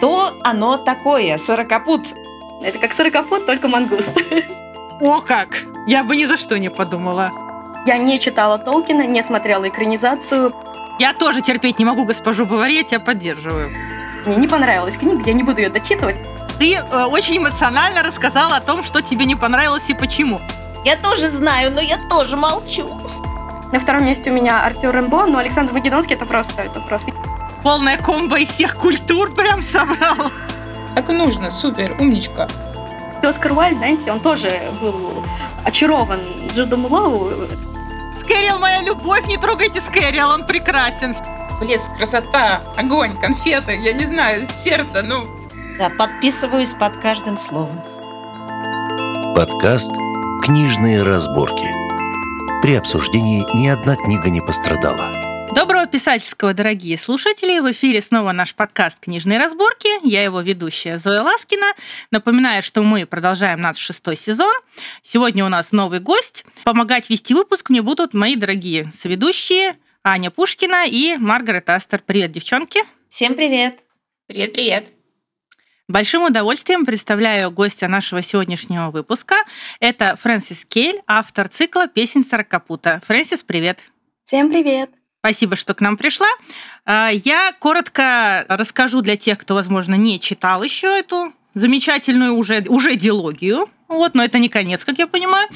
Что оно такое, сорокопут? Это как сорокопут, только мангуст. О как! Я бы ни за что не подумала. Я не читала Толкина, не смотрела экранизацию. Я тоже терпеть не могу госпожу Бавари, я тебя поддерживаю. Мне не понравилась книга, я не буду ее дочитывать. Ты э, очень эмоционально рассказала о том, что тебе не понравилось и почему. Я тоже знаю, но я тоже молчу. На втором месте у меня Артур Рэмбо, но Александр Македонский это просто, это просто... Полная комбо из всех культур прям собрал. Так и нужно, супер, умничка. Оскар Уайльд, знаете, он тоже был очарован Джудом Лоу. Скэрилл, моя любовь, не трогайте Скэрилл, он прекрасен. Блеск, красота, огонь, конфеты, я не знаю, сердце, ну... Да, подписываюсь под каждым словом. Подкаст «Книжные разборки». При обсуждении ни одна книга не пострадала. Доброго писательского, дорогие слушатели! В эфире снова наш подкаст «Книжные разборки». Я его ведущая Зоя Ласкина. Напоминаю, что мы продолжаем наш шестой сезон. Сегодня у нас новый гость. Помогать вести выпуск мне будут мои дорогие соведущие Аня Пушкина и Маргарет Астер. Привет, девчонки! Всем привет! Привет-привет! Большим удовольствием представляю гостя нашего сегодняшнего выпуска. Это Фрэнсис Кейль, автор цикла «Песень Сорокопута». Фрэнсис, привет! Всем привет! Спасибо, что к нам пришла. А, я коротко расскажу для тех, кто, возможно, не читал еще эту замечательную уже, уже дилогию вот, но это не конец, как я понимаю.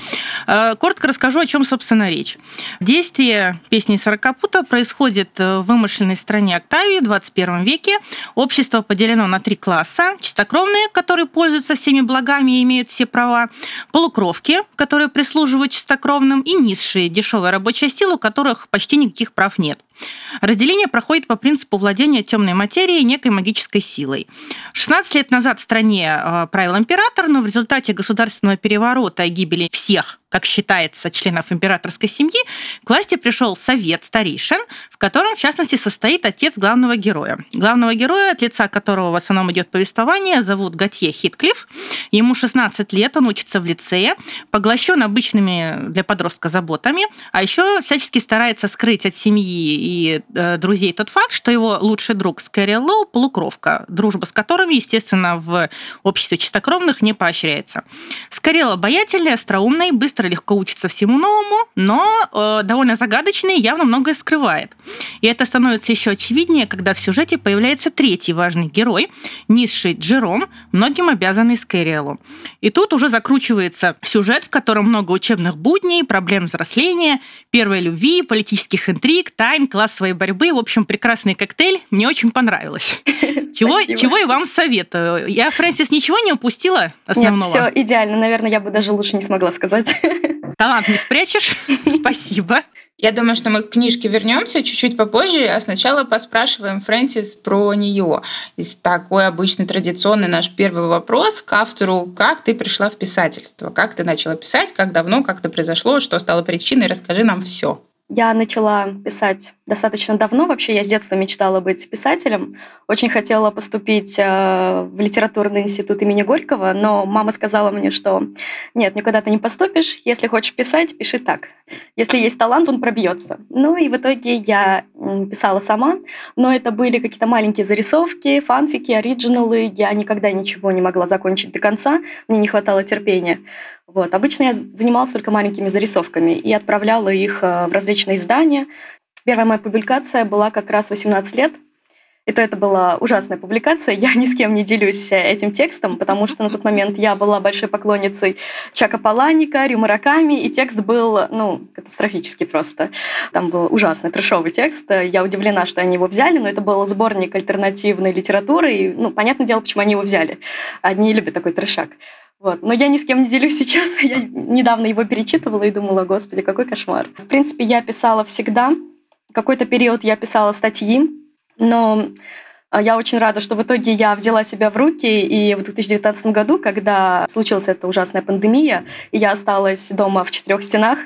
Э, коротко расскажу, о чем, собственно, речь. Действие песни Сорокопута происходит в вымышленной стране Октавии в 21 веке. Общество поделено на три класса. Чистокровные, которые пользуются всеми благами и имеют все права. Полукровки, которые прислуживают чистокровным. И низшие, дешевая рабочая сила, у которых почти никаких прав нет. Разделение проходит по принципу владения темной материей некой магической силой. 16 лет назад в стране э, правил император, но в результате государственного переворота и гибели всех как считается, членов императорской семьи, к власти пришел совет старейшин, в котором, в частности, состоит отец главного героя. Главного героя, от лица которого в основном идет повествование, зовут Готье Хитклифф. Ему 16 лет, он учится в лицее, поглощен обычными для подростка заботами, а еще всячески старается скрыть от семьи и э, друзей тот факт, что его лучший друг Скэри Лоу – полукровка, дружба с которыми, естественно, в обществе чистокровных не поощряется. Скорелл обаятельный, остроумный, быстро, легко учится всему новому, но э, довольно загадочный и явно многое скрывает. И это становится еще очевиднее, когда в сюжете появляется третий важный герой, низший Джером, многим обязанный Скэриэлу. И тут уже закручивается сюжет, в котором много учебных будней, проблем взросления, первой любви, политических интриг, тайн, классовой борьбы. В общем, прекрасный коктейль. Мне очень понравилось. Чего, чего и вам советую. Я, Фрэнсис, ничего не упустила основного? Нет, все идеально. Наверное, я бы даже лучше не смогла сказать. Талант не спрячешь? Спасибо. Я думаю, что мы к книжке вернемся чуть-чуть попозже, а сначала поспрашиваем Фрэнсис про нее. И такой обычный традиционный наш первый вопрос к автору. Как ты пришла в писательство? Как ты начала писать? Как давно? Как это произошло? Что стало причиной? Расскажи нам все. Я начала писать достаточно давно. Вообще я с детства мечтала быть писателем. Очень хотела поступить э, в литературный институт имени Горького, но мама сказала мне, что нет, никуда ты не поступишь. Если хочешь писать, пиши так. Если есть талант, он пробьется. Ну и в итоге я писала сама, но это были какие-то маленькие зарисовки, фанфики, оригиналы. Я никогда ничего не могла закончить до конца, мне не хватало терпения. Вот. Обычно я занималась только маленькими зарисовками и отправляла их э, в различные издания. Первая моя публикация была как раз 18 лет. И то это была ужасная публикация. Я ни с кем не делюсь э, этим текстом, потому что на тот момент я была большой поклонницей Чака Паланика, Рю Мураками, и текст был, ну, катастрофический просто. Там был ужасный трешовый текст. Я удивлена, что они его взяли, но это был сборник альтернативной литературы, и, ну, понятное дело, почему они его взяли. Они любят такой трешак. Вот. Но я ни с кем не делюсь сейчас. Я недавно его перечитывала и думала, господи, какой кошмар. В принципе, я писала всегда. Какой-то период я писала статьи, но а, я очень рада, что в итоге я взяла себя в руки, и в 2019 году, когда случилась эта ужасная пандемия, и я осталась дома в четырех стенах,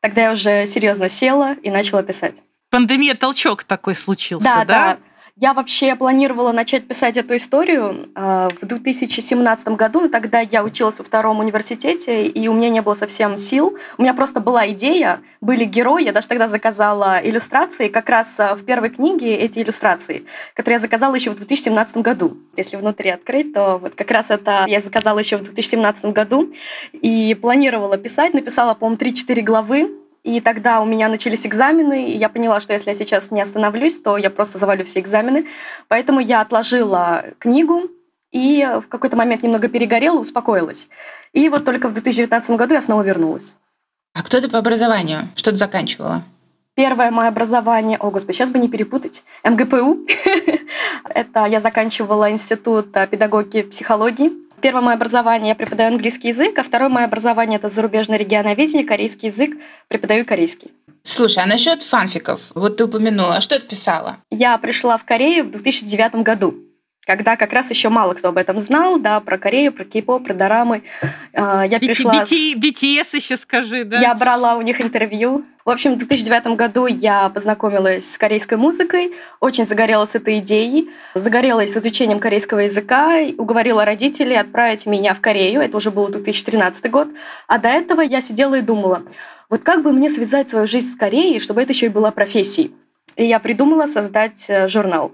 тогда я уже серьезно села и начала писать. Пандемия толчок такой случился, да? Да, да. Я вообще планировала начать писать эту историю э, в 2017 году, тогда я училась во втором университете, и у меня не было совсем сил. У меня просто была идея, были герои, я даже тогда заказала иллюстрации, как раз э, в первой книге эти иллюстрации, которые я заказала еще в 2017 году. Если внутри открыть, то вот как раз это я заказала еще в 2017 году и планировала писать, написала, по-моему, 3-4 главы, и тогда у меня начались экзамены, и я поняла, что если я сейчас не остановлюсь, то я просто завалю все экзамены. Поэтому я отложила книгу и в какой-то момент немного перегорела, успокоилась. И вот только в 2019 году я снова вернулась. А кто ты по образованию? Что ты заканчивала? Первое мое образование, о господи, сейчас бы не перепутать, МГПУ. Это я заканчивала институт педагогики психологии Первое мое образование я преподаю английский язык, а второе мое образование это зарубежное регионоведение, корейский язык, преподаю корейский. Слушай, а насчет фанфиков, вот ты упомянула, а что ты писала? Я пришла в Корею в 2009 году когда как раз еще мало кто об этом знал, да, про Корею, про кей-поп, про дорамы. А, я пришла... BTS еще скажи, да? Я брала у них интервью. В общем, в 2009 году я познакомилась с корейской музыкой, очень загорелась этой идеей, загорелась с изучением корейского языка, уговорила родителей отправить меня в Корею, это уже был 2013 год, а до этого я сидела и думала, вот как бы мне связать свою жизнь с Кореей, чтобы это еще и была профессией. И я придумала создать э, журнал.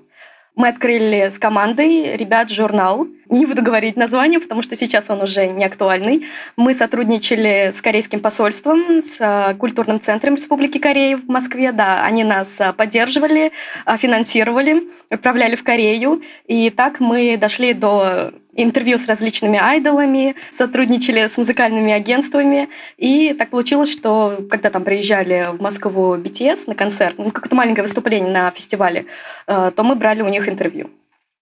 Мы открыли с командой ребят журнал. Не буду говорить название, потому что сейчас он уже не актуальный. Мы сотрудничали с корейским посольством, с э, культурным центром Республики Корея в Москве. Да, они нас э, поддерживали, э, финансировали, отправляли в Корею. И так мы дошли до интервью с различными айдолами, сотрудничали с музыкальными агентствами. И так получилось, что когда там приезжали в Москву BTS на концерт, ну, какое-то маленькое выступление на фестивале, то мы брали у них интервью.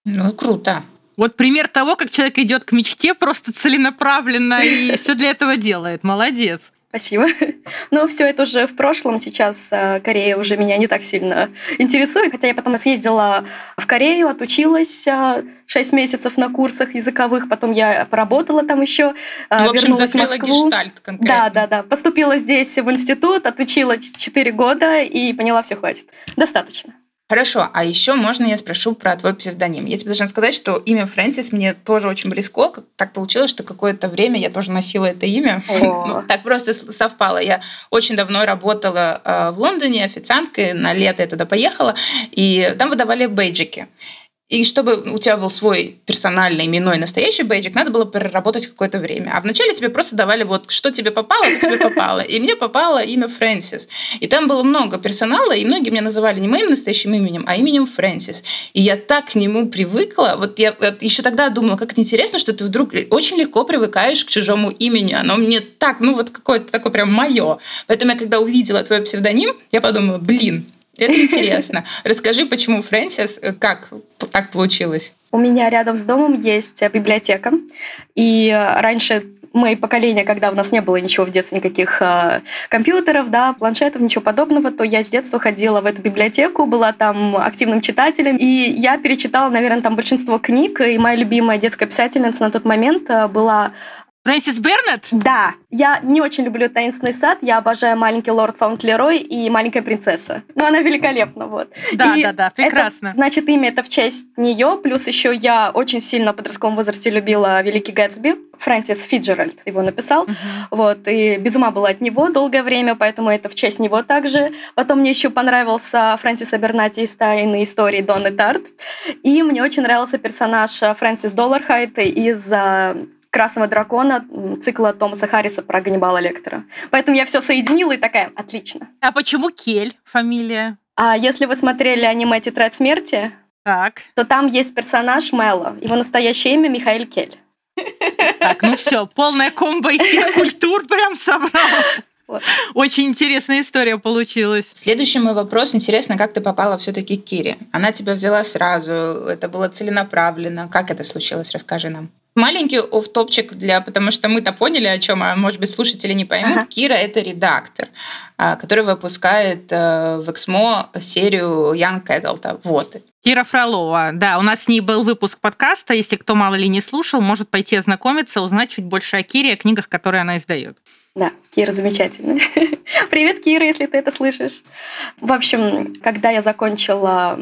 Ну, круто. Вот пример того, как человек идет к мечте просто целенаправленно и все для этого делает. Молодец. Спасибо. Но все это уже в прошлом. Сейчас э, Корея уже меня не так сильно интересует. Хотя я потом съездила в Корею, отучилась 6 э, месяцев на курсах языковых. Потом я поработала там еще, э, ну, в общем, вернулась в Москву. Гештальт конкретно. Да, да, да. Поступила здесь в институт, отучилась 4 года и поняла, все хватит. Достаточно. Хорошо, а еще можно я спрошу про твой псевдоним? Я тебе должна сказать, что имя Фрэнсис мне тоже очень близко. Так получилось, что какое-то время я тоже носила это имя. ну, так просто совпало. Я очень давно работала э, в Лондоне официанткой, на лето я туда поехала, и там выдавали бейджики. И чтобы у тебя был свой персональный именной настоящий бейджик, надо было переработать какое-то время. А вначале тебе просто давали вот, что тебе попало, то тебе попало. И мне попало имя Фрэнсис. И там было много персонала, и многие меня называли не моим настоящим именем, а именем Фрэнсис. И я так к нему привыкла. Вот я еще тогда думала, как это интересно, что ты вдруг очень легко привыкаешь к чужому имени. Оно мне так, ну вот какое-то такое прям мое. Поэтому я когда увидела твой псевдоним, я подумала, блин, это интересно. Расскажи, почему Фрэнсис, э, как так получилось? У меня рядом с домом есть э, библиотека. И э, раньше мои поколения, когда у нас не было ничего в детстве, никаких э, компьютеров, да, планшетов, ничего подобного, то я с детства ходила в эту библиотеку, была там активным читателем, и я перечитала, наверное, там большинство книг, и моя любимая детская писательница на тот момент была Фрэнсис Бернет? Да. Я не очень люблю «Таинственный сад». Я обожаю «Маленький лорд Фаунтлерой» и «Маленькая принцесса». Ну, она великолепна, вот. Да, и да, да, прекрасно. Это, значит, имя это в честь нее. Плюс еще я очень сильно в подростковом возрасте любила «Великий Гэтсби». Фрэнсис Фиджеральд его написал. Uh-huh. Вот, и без ума была от него долгое время, поэтому это в честь него также. Потом мне еще понравился Фрэнсис Абернати из «Тайной истории» Донны Тарт. И мне очень нравился персонаж Фрэнсис Доллархайт из а, «Красного дракона» цикла Томаса Харриса про Ганнибала Лектора. Поэтому я все соединила и такая, отлично. А почему Кель фамилия? А если вы смотрели аниме «Тетрадь смерти», так. то там есть персонаж Мело. Его настоящее имя Михаил Кель. Так, ну все, полная комбо из всех культур прям собрал. Вот. Очень интересная история получилась. Следующий мой вопрос. Интересно, как ты попала все-таки к Кире? Она тебя взяла сразу, это было целенаправленно. Как это случилось? Расскажи нам. Маленький офтопчик для, потому что мы-то поняли, о чем, а может быть слушатели не поймут. Ага. Кира это редактор, а, который выпускает э, в Эксмо серию Young Adult. Вот. Кира Фролова, да, у нас с ней был выпуск подкаста. Если кто мало ли не слушал, может пойти ознакомиться, узнать чуть больше о Кире, о книгах, которые она издает. Да, Кира замечательная. Привет, Кира, если ты это слышишь. В общем, когда я закончила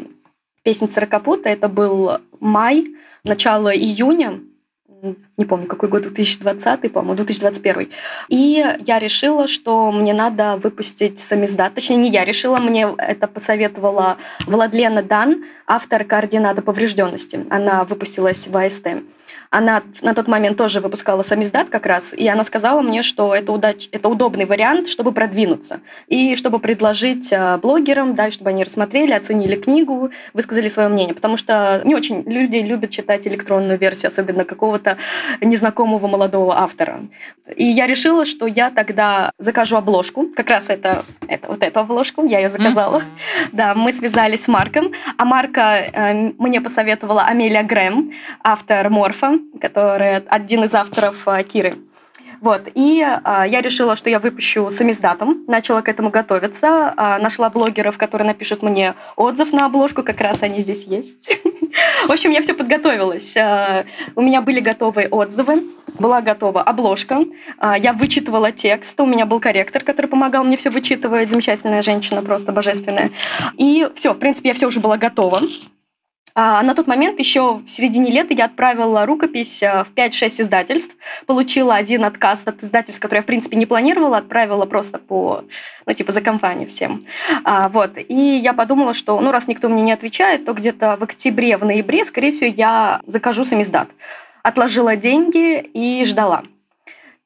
песни Царакапута. Это был май, начало июня не помню, какой год, 2020, по-моему, 2021. И я решила, что мне надо выпустить самиздат. Точнее, не я решила, мне это посоветовала Владлена Дан, автор координата поврежденности. Она выпустилась в АСТ. Она на тот момент тоже выпускала самиздат как раз, и она сказала мне, что это, удач... это удобный вариант, чтобы продвинуться, и чтобы предложить э, блогерам, да, чтобы они рассмотрели, оценили книгу, высказали свое мнение, потому что не очень люди любят читать электронную версию, особенно какого-то незнакомого молодого автора. И я решила, что я тогда закажу обложку, как раз это, это вот эту обложку, я ее заказала. Mm-hmm. Да, мы связались с Марком, а Марка э, мне посоветовала Амелия Грэм, автор Морфа, который один из авторов э, Киры. Вот. И а, я решила, что я выпущу самиздатом, начала к этому готовиться, а, нашла блогеров, которые напишут мне отзыв на обложку, как раз они здесь есть. В общем, я все подготовилась. У меня были готовые отзывы, была готова обложка, я вычитывала текст, у меня был корректор, который помогал мне все вычитывать, замечательная женщина, просто божественная. И все, в принципе, я все уже была готова. А на тот момент, еще в середине лета, я отправила рукопись э, в 5-6 издательств, получила один отказ от издательств, который я, в принципе, не планировала, отправила просто по, ну, типа, за компанию всем. А, вот. И я подумала, что, ну, раз никто мне не отвечает, то где-то в октябре, в ноябре, скорее всего, я закажу сам издат. Отложила деньги и ждала.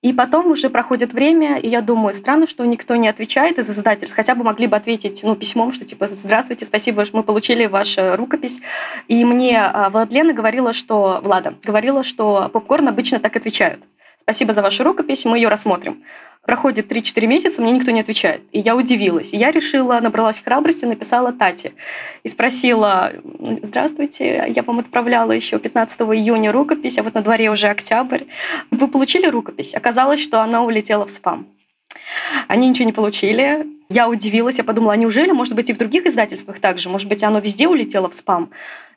И потом уже проходит время, и я думаю, странно, что никто не отвечает из издательств. Хотя бы могли бы ответить ну, письмом, что типа «Здравствуйте, спасибо, мы получили вашу рукопись». И мне а, Владлена говорила, что... Влада говорила, что попкорн обычно так отвечают. «Спасибо за вашу рукопись, мы ее рассмотрим». Проходит 3-4 месяца, мне никто не отвечает. И я удивилась. И я решила, набралась храбрости, написала Тате. И спросила, здравствуйте, я вам отправляла еще 15 июня рукопись, а вот на дворе уже октябрь. Вы получили рукопись? Оказалось, что она улетела в спам. Они ничего не получили. Я удивилась, я подумала, а неужели, может быть, и в других издательствах также? Может быть, оно везде улетело в спам?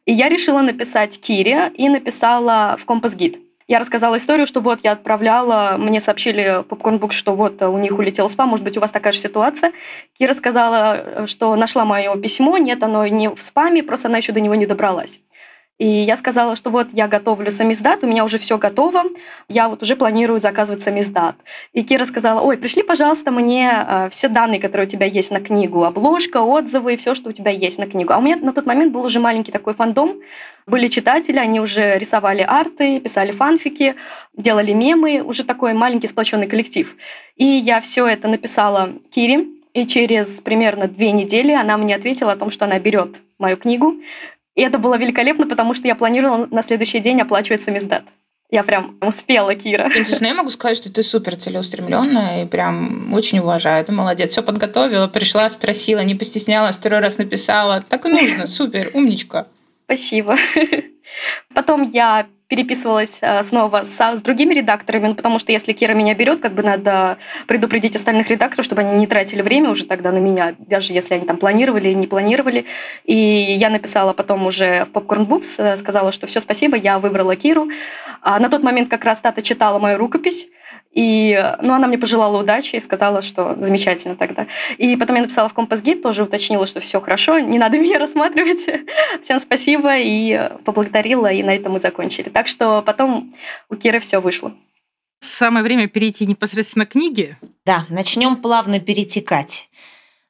И я решила написать Кире и написала в Компас Гид. Я рассказала историю, что вот я отправляла, мне сообщили Book, что вот у них улетел спам, может быть, у вас такая же ситуация. Кира сказала, что нашла мое письмо, нет, оно не в спаме, просто она еще до него не добралась. И я сказала, что вот я готовлю самиздат, у меня уже все готово, я вот уже планирую заказывать самиздат. И Кира сказала, ой, пришли, пожалуйста, мне э, все данные, которые у тебя есть на книгу, обложка, отзывы, все, что у тебя есть на книгу. А у меня на тот момент был уже маленький такой фандом, были читатели, они уже рисовали арты, писали фанфики, делали мемы, уже такой маленький сплоченный коллектив. И я все это написала Кире, и через примерно две недели она мне ответила о том, что она берет мою книгу, и это было великолепно, потому что я планировала на следующий день оплачивать самиздат. Я прям успела, Кира. Интересно, я могу сказать, что ты супер целеустремленная и прям очень уважаю. Ты молодец. Все подготовила, пришла, спросила, не постеснялась, второй раз написала. Так и нужно. Супер, умничка. Спасибо. Потом я переписывалась э, снова с, с другими редакторами, ну, потому что если Кира меня берет, как бы надо предупредить остальных редакторов, чтобы они не тратили время уже тогда на меня, даже если они там планировали или не планировали. И я написала потом уже в Popcorn Books, э, сказала, что все, спасибо, я выбрала Киру. А на тот момент как раз Тата читала мою рукопись, и ну, она мне пожелала удачи и сказала, что замечательно тогда. И потом я написала в Компас Гид, тоже уточнила, что все хорошо, не надо меня рассматривать. Всем спасибо и поблагодарила, и на этом мы закончили. Так что потом у Киры все вышло. Самое время перейти непосредственно к книге. Да, начнем плавно перетекать.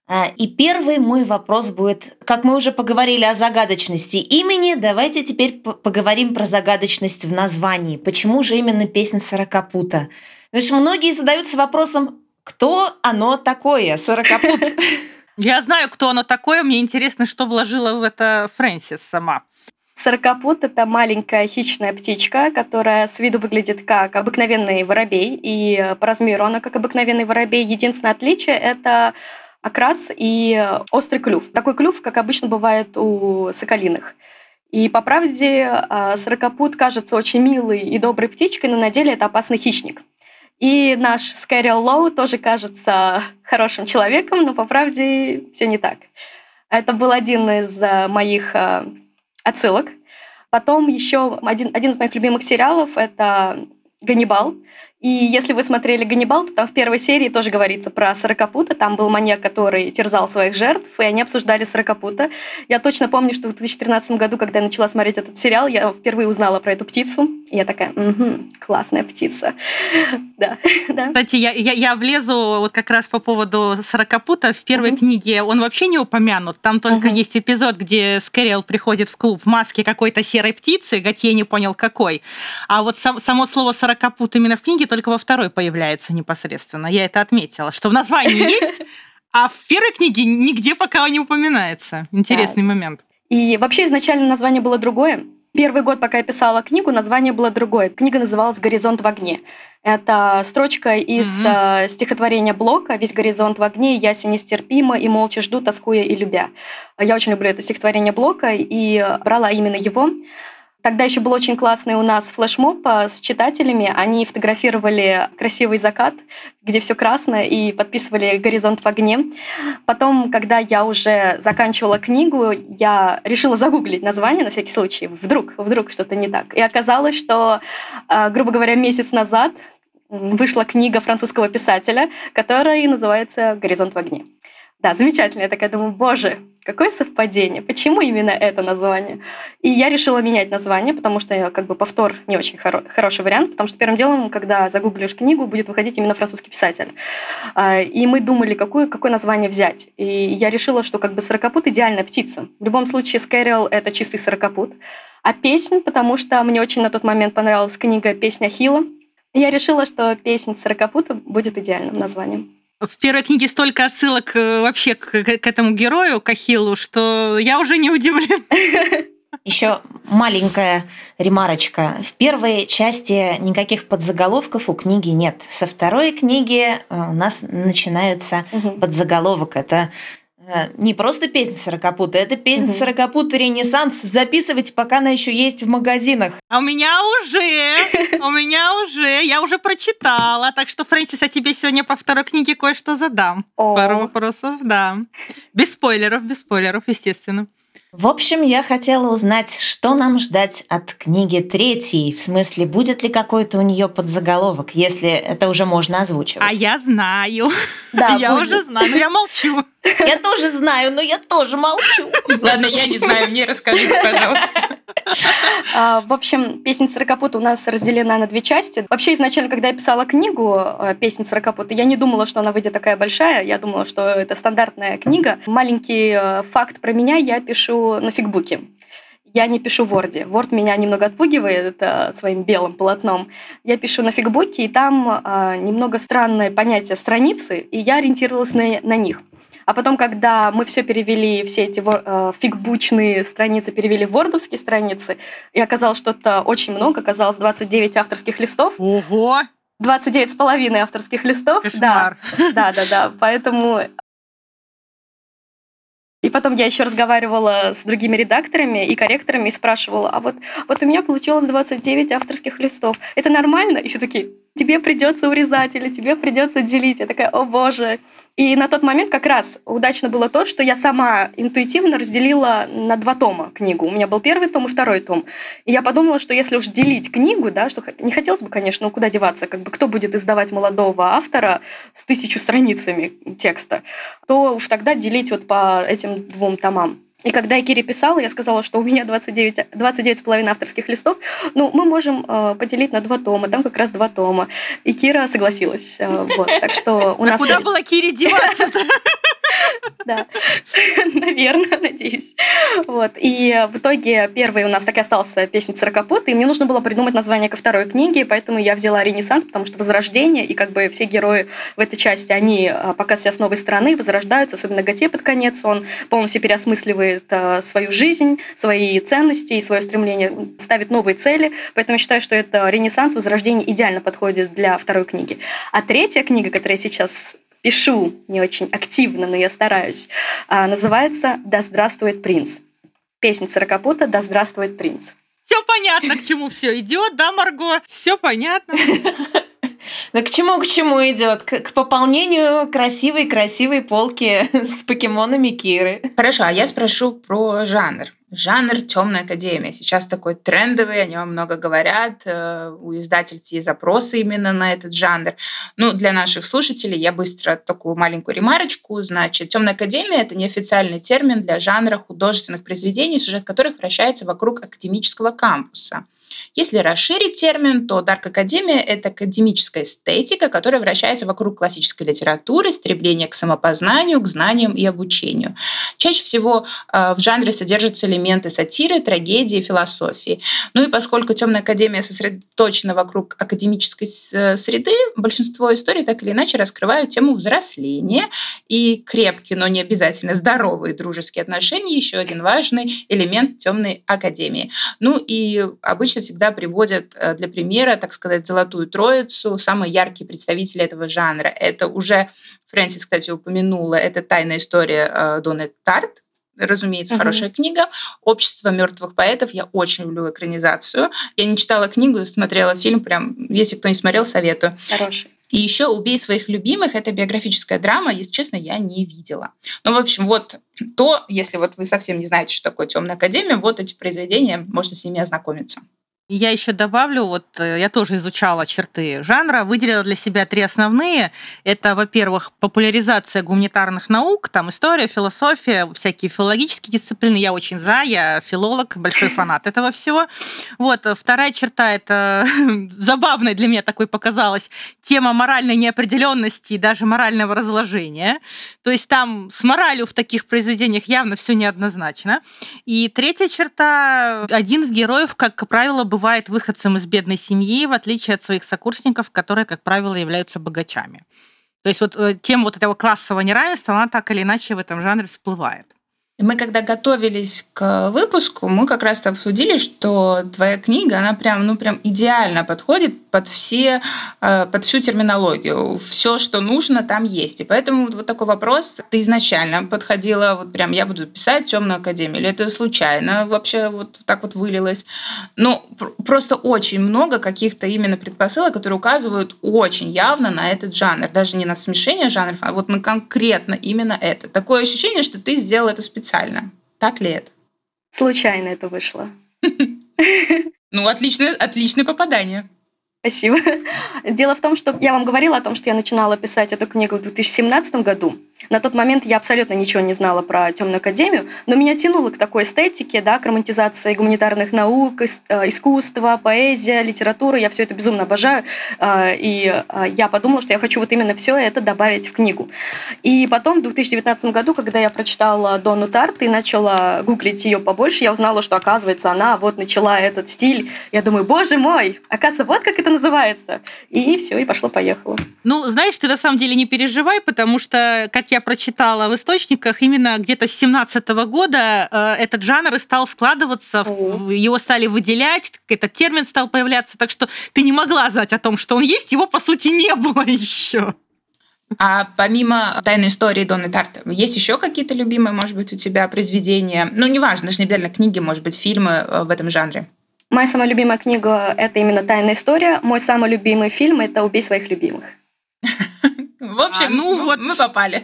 А, и первый мой вопрос будет, как мы уже поговорили о загадочности имени, давайте теперь поговорим про загадочность в названии. Почему же именно песня Сорокопута? Значит, многие задаются вопросом, кто оно такое, Сорокопут? Я знаю, кто оно такое. Мне интересно, что вложила в это Фрэнсис сама. Сорокопут – это маленькая хищная птичка, которая с виду выглядит как обыкновенный воробей, и по размеру она как обыкновенный воробей. Единственное отличие – это окрас и острый клюв. Такой клюв, как обычно бывает у соколиных. И по правде а, сорокопут кажется очень милой и доброй птичкой, но на деле это опасный хищник. И наш Скэрил Лоу тоже кажется хорошим человеком, но по правде все не так. Это был один из а, моих а, отсылок. Потом еще один, один из моих любимых сериалов – это «Ганнибал». И если вы смотрели «Ганнибал», то там в первой серии тоже говорится про Сорокопута. Там был маньяк, который терзал своих жертв, и они обсуждали Сорокопута. Я точно помню, что в 2013 году, когда я начала смотреть этот сериал, я впервые узнала про эту птицу. И я такая, угу, классная птица. Да, да. Кстати, я, я, я влезу вот как раз по поводу Сорокопута. В первой uh книге он вообще не упомянут. Там только uh есть эпизод, где Скэрилл приходит в клуб в маске какой-то серой птицы, Готье не понял какой. А вот сам, само слово Сорокопут именно в книге только во второй появляется непосредственно. Я это отметила, что в названии есть, а в первой книге нигде пока не упоминается. Интересный да. момент. И вообще изначально название было другое. Первый год, пока я писала книгу, название было другое. Книга называлась «Горизонт в огне». Это строчка из mm-hmm. стихотворения Блока «Весь горизонт в огне, ясен нестерпимо, и молча жду, тоскуя и любя». Я очень люблю это стихотворение Блока и брала именно его. Тогда еще был очень классный у нас флешмоб а, с читателями. Они фотографировали красивый закат, где все красное, и подписывали «Горизонт в огне». Потом, когда я уже заканчивала книгу, я решила загуглить название на всякий случай. Вдруг, вдруг что-то не так. И оказалось, что, а, грубо говоря, месяц назад вышла книга французского писателя, которая называется «Горизонт в огне». Да, замечательно. Я такая думаю, боже, какое совпадение, почему именно это название? И я решила менять название, потому что как бы повтор не очень хоро- хороший вариант, потому что первым делом, когда загуглишь книгу, будет выходить именно французский писатель. А, и мы думали, какое, какое название взять. И я решила, что как бы сорокопут – идеальная птица. В любом случае, Скэрилл – это чистый сорокопут. А песня, потому что мне очень на тот момент понравилась книга «Песня Хила», я решила, что песня Сорокопута будет идеальным названием. В первой книге столько отсылок э, вообще к, к этому герою, к Ахиллу, что я уже не удивлен. Еще маленькая ремарочка. В первой части никаких подзаголовков у книги нет. Со второй книги э, у нас начинаются угу. подзаголовок. Это не просто песня Сорокопута, это песня угу. Сорокопута Ренессанс. Записывайте, пока она еще есть в магазинах. А у меня уже, у меня уже, я уже прочитала. Так что, Фрэнсис, я тебе сегодня по второй книге кое-что задам. Пару вопросов, да. Без спойлеров, без спойлеров, естественно. В общем, я хотела узнать, что нам ждать от книги третьей. В смысле, будет ли какой-то у нее подзаголовок, если это уже можно озвучивать. А я знаю. Да, я будет. уже знаю, но я молчу. Я тоже знаю, но я тоже молчу. Ладно, я не знаю, мне расскажите, пожалуйста. А, в общем, «Песня Сорокопута» у нас разделена на две части. Вообще, изначально, когда я писала книгу э, «Песня Сорокопута», я не думала, что она выйдет такая большая. Я думала, что это стандартная книга. Маленький э, факт про меня я пишу на фигбуке. Я не пишу в Word. Word меня немного отпугивает своим белым полотном. Я пишу на фигбуке, и там э, немного странное понятие страницы, и я ориентировалась на, на них. А потом, когда мы все перевели, все эти э, фигбучные страницы перевели в вордовские страницы, и оказалось что-то очень много, оказалось 29 авторских листов. Ого! 29 с половиной авторских листов. Кошмар. Да, да, да, да. Поэтому и потом я еще разговаривала с другими редакторами и корректорами и спрашивала, а вот, вот у меня получилось 29 авторских листов. Это нормально? И все такие, тебе придется урезать или тебе придется делить. Я такая, о боже. И на тот момент как раз удачно было то, что я сама интуитивно разделила на два тома книгу. У меня был первый том и второй том. И я подумала, что если уж делить книгу, да, что не хотелось бы, конечно, ну куда деваться, как бы кто будет издавать молодого автора с тысячу страницами текста, то уж тогда делить вот по этим двум томам. И когда я Кире писала, я сказала, что у меня 29, 29,5 авторских листов, ну, мы можем э, поделить на два тома, там как раз два тома. И Кира согласилась. Э, вот, так что у а нас... Куда будет... было Кире деваться Да, наверное, надеюсь. Вот. И в итоге первый у нас так и остался песня «Циркопут», и мне нужно было придумать название ко второй книге, поэтому я взяла «Ренессанс», потому что «Возрождение», и как бы все герои в этой части, они э, показывают себя с новой стороны, возрождаются, особенно Готе под конец, он полностью переосмысливает э, свою жизнь, свои ценности и свое стремление, ставит новые цели. Поэтому я считаю, что это ренессанс, возрождение идеально подходит для второй книги. А третья книга, которую я сейчас пишу не очень активно, но я стараюсь, э, называется «Да здравствует принц». Песня Царакапута «Да здравствует принц». Все понятно, к чему все идет, да, Марго? Все понятно. Да к чему, к чему идет? К, к пополнению красивой-красивой полки с покемонами Киры. Хорошо, а я спрошу про жанр. Жанр темная академия. Сейчас такой трендовый, о нем много говорят. Э, у издательств есть запросы именно на этот жанр. Ну, для наших слушателей я быстро такую маленькую ремарочку. Значит, темная академия это неофициальный термин для жанра художественных произведений, сюжет которых вращается вокруг академического кампуса. Если расширить термин, то Дарк Академия — это академическая эстетика, которая вращается вокруг классической литературы, стремления к самопознанию, к знаниям и обучению. Чаще всего э, в жанре содержатся элементы сатиры, трагедии, философии. Ну и поскольку Темная Академия сосредоточена вокруг академической э, среды, большинство историй так или иначе раскрывают тему взросления и крепкие, но не обязательно здоровые дружеские отношения — еще один важный элемент Темной Академии. Ну и обычно всегда приводят э, для примера, так сказать, золотую троицу, самые яркие представители этого жанра. Это уже Фрэнсис, кстати, упомянула, это «Тайная история» э, Донны Тарт, разумеется, uh-huh. хорошая книга. «Общество мертвых поэтов». Я очень люблю экранизацию. Я не читала книгу, смотрела фильм. Прям, если кто не смотрел, советую. Хороший. И еще «Убей своих любимых» — это биографическая драма, если честно, я не видела. Ну, в общем, вот то, если вот вы совсем не знаете, что такое «Темная академия», вот эти произведения, можно с ними ознакомиться. Я еще добавлю, вот э, я тоже изучала черты жанра, выделила для себя три основные. Это, во-первых, популяризация гуманитарных наук, там история, философия, всякие филологические дисциплины. Я очень за, я филолог, большой фанат этого всего. Вот, вторая черта, это забавная для меня такой показалась, тема моральной неопределенности и даже морального разложения. То есть там с моралью в таких произведениях явно все неоднозначно. И третья черта, один из героев, как правило, бывает выходцем из бедной семьи, в отличие от своих сокурсников, которые, как правило, являются богачами. То есть вот э, тема вот этого классового неравенства, она так или иначе в этом жанре всплывает. Мы когда готовились к выпуску, мы как раз обсудили, что твоя книга, она прям, ну прям идеально подходит под все, э, под всю терминологию. Все, что нужно, там есть. И поэтому вот такой вопрос. Ты изначально подходила, вот прям я буду писать темную академию, или это случайно вообще вот так вот вылилось? Ну, просто очень много каких-то именно предпосылок, которые указывают очень явно на этот жанр. Даже не на смешение жанров, а вот на конкретно именно это. Такое ощущение, что ты сделал это специально специально. Так ли это? Случайно это вышло. Ну, отличное, отличное попадание. Спасибо. Дело в том, что я вам говорила о том, что я начинала писать эту книгу в 2017 году. На тот момент я абсолютно ничего не знала про темную академию, но меня тянуло к такой эстетике, да, к романтизации гуманитарных наук, э, искусства, поэзия, литература. Я все это безумно обожаю. А, и а, я подумала, что я хочу вот именно все это добавить в книгу. И потом в 2019 году, когда я прочитала Дону Тарт и начала гуглить ее побольше, я узнала, что, оказывается, она вот начала этот стиль. Я думаю, боже мой, оказывается, вот как это называется. И все, и пошло-поехало. Ну, знаешь, ты на самом деле не переживай, потому что, как я прочитала в источниках, именно где-то с 17 года э, этот жанр и стал складываться, О. его стали выделять, этот термин стал появляться, так что ты не могла знать о том, что он есть, его, по сути, не было еще. А помимо тайной истории Донны Тарт, есть еще какие-то любимые, может быть, у тебя произведения? Ну, неважно, даже не обязательно книги, может быть, фильмы э, в этом жанре. Моя самая любимая книга – это именно «Тайная история». Мой самый любимый фильм – это «Убей своих любимых». В общем, а, ну вот мы попали.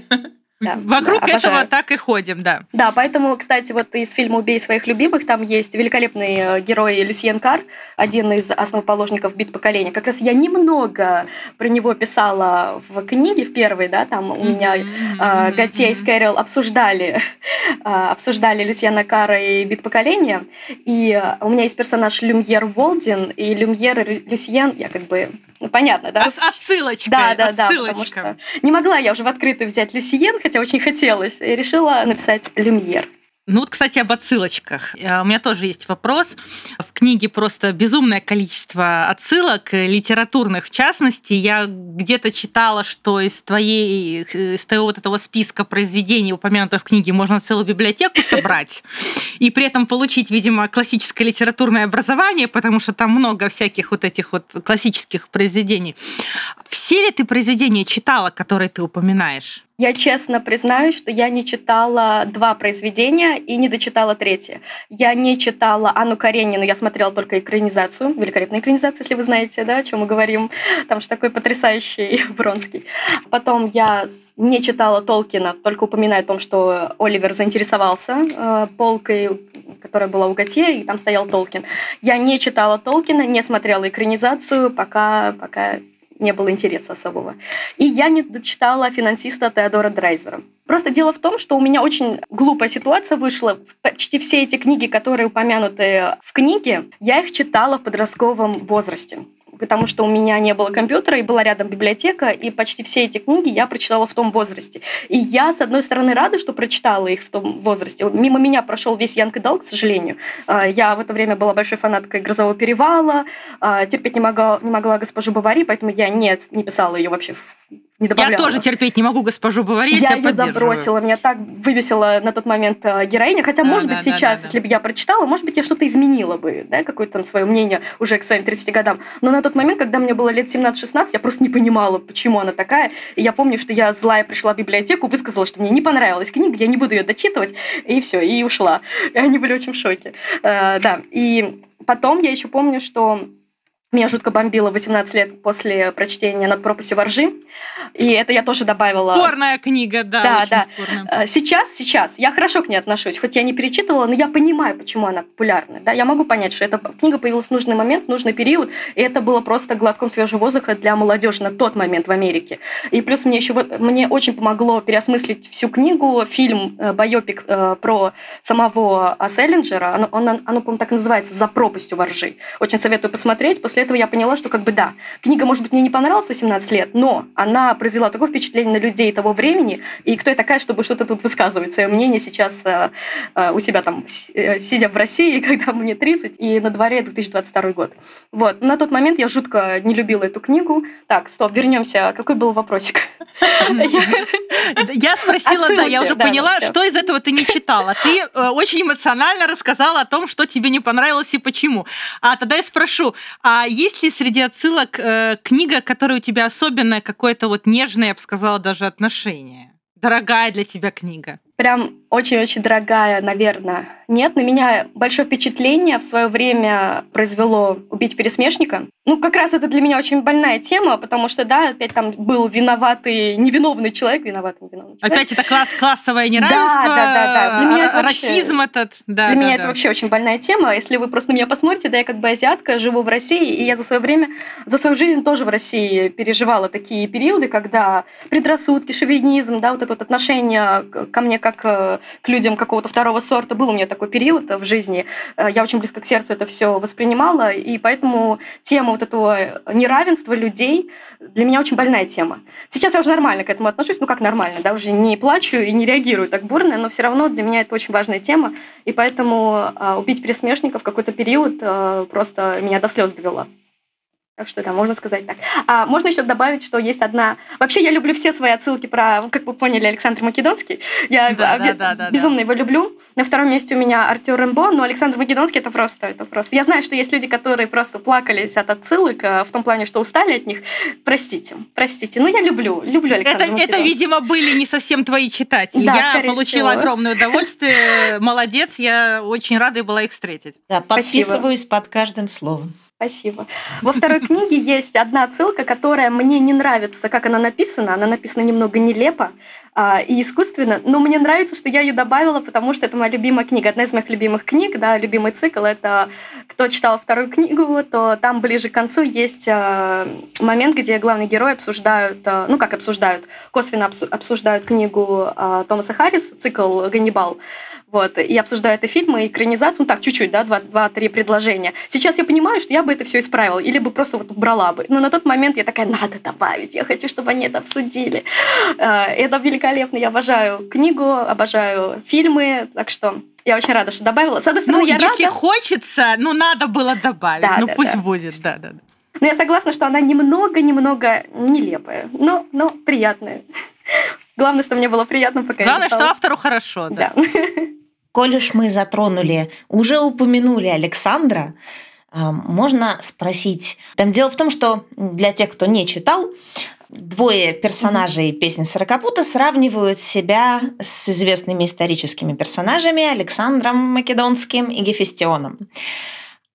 Да, Вокруг да, этого так и ходим, да. Да, поэтому, кстати, вот из фильма «Убей своих любимых» там есть великолепный э, герой Люсьен Кар, один из основоположников «Бит поколения». Как раз я немного про него писала в книге, в первой, да, там у меня э, Готье и Скэрилл обсуждали, э, обсуждали Люсьена Кара и «Бит поколения», и у меня есть персонаж Люмьер Волдин, и Люмьер и Люсьен, я как бы ну, понятно, да? Отсылочка. Да, да, да. Потому что не могла я уже в открытую взять Люсиен, хотя очень хотелось. И решила написать Люмьер. Ну вот, кстати, об отсылочках. Э, у меня тоже есть вопрос. В книге просто безумное количество отсылок, э, литературных в частности. Я где-то читала, что из твоей, э, из твоего вот этого списка произведений, упомянутых в книге, можно целую библиотеку собрать и при этом получить, видимо, классическое литературное образование, потому что там много всяких вот этих вот классических произведений. Все ли ты произведения читала, которые ты упоминаешь? Я честно признаюсь, что я не читала два произведения и не дочитала третье. Я не читала Анну Каренину, я смотрела только экранизацию, великолепная экранизация, если вы знаете, да, о чем мы говорим. Там же такой потрясающий Бронский. Потом я не читала Толкина, только упоминаю о том, что Оливер заинтересовался э, полкой которая была у Готье, и там стоял Толкин. Я не читала Толкина, не смотрела экранизацию, пока, пока не было интереса особого. И я не дочитала финансиста Теодора Драйзера. Просто дело в том, что у меня очень глупая ситуация вышла. Почти все эти книги, которые упомянуты в книге, я их читала в подростковом возрасте потому что у меня не было компьютера, и была рядом библиотека, и почти все эти книги я прочитала в том возрасте. И я, с одной стороны, рада, что прочитала их в том возрасте. Мимо меня прошел весь Янг и Дал, к сожалению. А, я в это время была большой фанаткой «Грозового перевала», а, терпеть не могла, не могла госпожу Бавари, поэтому я нет, не писала ее вообще не добавляла. Я тоже терпеть не могу госпожу Бавари, я, я ее забросила. Меня так вывесила на тот момент э, героиня. Хотя, да, может да, быть, да, сейчас, да, да. если бы я прочитала, может быть, я что-то изменила бы, да, какое-то там свое мнение уже к своим 30 годам. Но на тот момент, когда мне было лет 17-16, я просто не понимала, почему она такая. И я помню, что я злая пришла в библиотеку, высказала, что мне не понравилась книга, я не буду ее дочитывать, и все, и ушла. И они были очень в шоке. Э, да, и потом я еще помню, что меня жутко бомбило 18 лет после прочтения «Над пропастью воржи». И это я тоже добавила. Спорная книга, да. Да, да. Спорная. Э, сейчас, сейчас я хорошо к ней отношусь, хоть я не перечитывала, но я понимаю, почему она популярна. Да? Я могу понять, что эта книга появилась в нужный момент, в нужный период, и это было просто глотком свежего воздуха для молодежи на тот момент в Америке. И плюс мне еще мне очень помогло переосмыслить всю книгу, фильм, э, байопик э, про самого Селлинджера, оно, оно, оно по-моему, так и называется «За пропастью воржи». Очень советую посмотреть. После этого я поняла, что как бы да, книга, может быть, мне не понравилась 18 лет, но она произвела такое впечатление на людей того времени, и кто я такая, чтобы что-то тут высказывать, свое мнение сейчас э, э, у себя там, э, сидя в России, когда мне 30, и на дворе 2022 год. Вот. На тот момент я жутко не любила эту книгу. Так, стоп, вернемся. Какой был вопросик? Я спросила, да, я уже поняла, что из этого ты не читала. Ты очень эмоционально рассказала о том, что тебе не понравилось и почему. А тогда я спрошу, а есть ли среди отсылок книга, которая у тебя особенная, какое-то вот нежное, я бы сказала, даже отношение? Дорогая для тебя книга? Прям очень-очень дорогая, наверное. Нет, на меня большое впечатление в свое время произвело «Убить пересмешника». Ну, как раз это для меня очень больная тема, потому что, да, опять там был виноватый, невиновный человек, виноватый, невиновный человек. Опять это класс, классовое неравенство, да, да, да, да. Для меня это расизм вообще, этот. Да, для да, меня да. это вообще очень больная тема. Если вы просто на меня посмотрите, да, я как бы азиатка, живу в России, и я за свое время, за свою жизнь тоже в России переживала такие периоды, когда предрассудки, шовинизм, да, вот это вот отношение ко мне как э, к людям какого-то второго сорта. Был у меня такой период в жизни. Э, я очень близко к сердцу это все воспринимала, и поэтому тема вот этого неравенства людей для меня очень больная тема. Сейчас я уже нормально к этому отношусь, ну как нормально, да, уже не плачу и не реагирую так бурно, но все равно для меня это очень важная тема, и поэтому э, убить пересмешника в какой-то период э, просто меня до слез довела. Так что да, можно сказать так. А можно еще добавить, что есть одна... Вообще я люблю все свои отсылки про, как вы поняли, Александр Македонский. Я да, б... да, да, безумно да. его люблю. На втором месте у меня Артур Рэмбо, но Александр Македонский это просто, это просто. Я знаю, что есть люди, которые просто плакались от отсылок э, в том плане, что устали от них. Простите, простите. Но я люблю, люблю Александра это, это, видимо, были не совсем твои читатели. Да, я получила всего. огромное удовольствие. Молодец, я очень рада была их встретить. Да, подписываюсь Спасибо. под каждым словом. Спасибо. Во второй книге есть одна отсылка, которая мне не нравится, как она написана. Она написана немного нелепо а, и искусственно, но мне нравится, что я ее добавила, потому что это моя любимая книга, одна из моих любимых книг, да, любимый цикл. Это кто читал вторую книгу, то там ближе к концу есть а, момент, где главный герой обсуждают, а, ну как обсуждают, косвенно обсуждают книгу а, Томаса Харрис, цикл «Ганнибал». Вот, и обсуждают и фильмы, и экранизацию, ну так, чуть-чуть, да, два-три предложения. Сейчас я понимаю, что я бы это все исправила, или бы просто вот убрала бы. Но на тот момент я такая, надо добавить, я хочу, чтобы они это обсудили. Э, это великолепно, я обожаю книгу, обожаю фильмы, так что я очень рада, что добавила. С одной стороны, ну, я если рада... хочется, ну, надо было добавить. Да, ну, да, пусть да. будет, да-да-да. Но я согласна, что она немного-немного нелепая, но, но приятная. Главное, что мне было приятно, пока Главное, что автору хорошо, да. да. Коль уж мы затронули, уже упомянули Александра, а, можно спросить. Там дело в том, что для тех, кто не читал, двое персонажей песни Сорокопута сравнивают себя с известными историческими персонажами Александром Македонским и Гефестионом.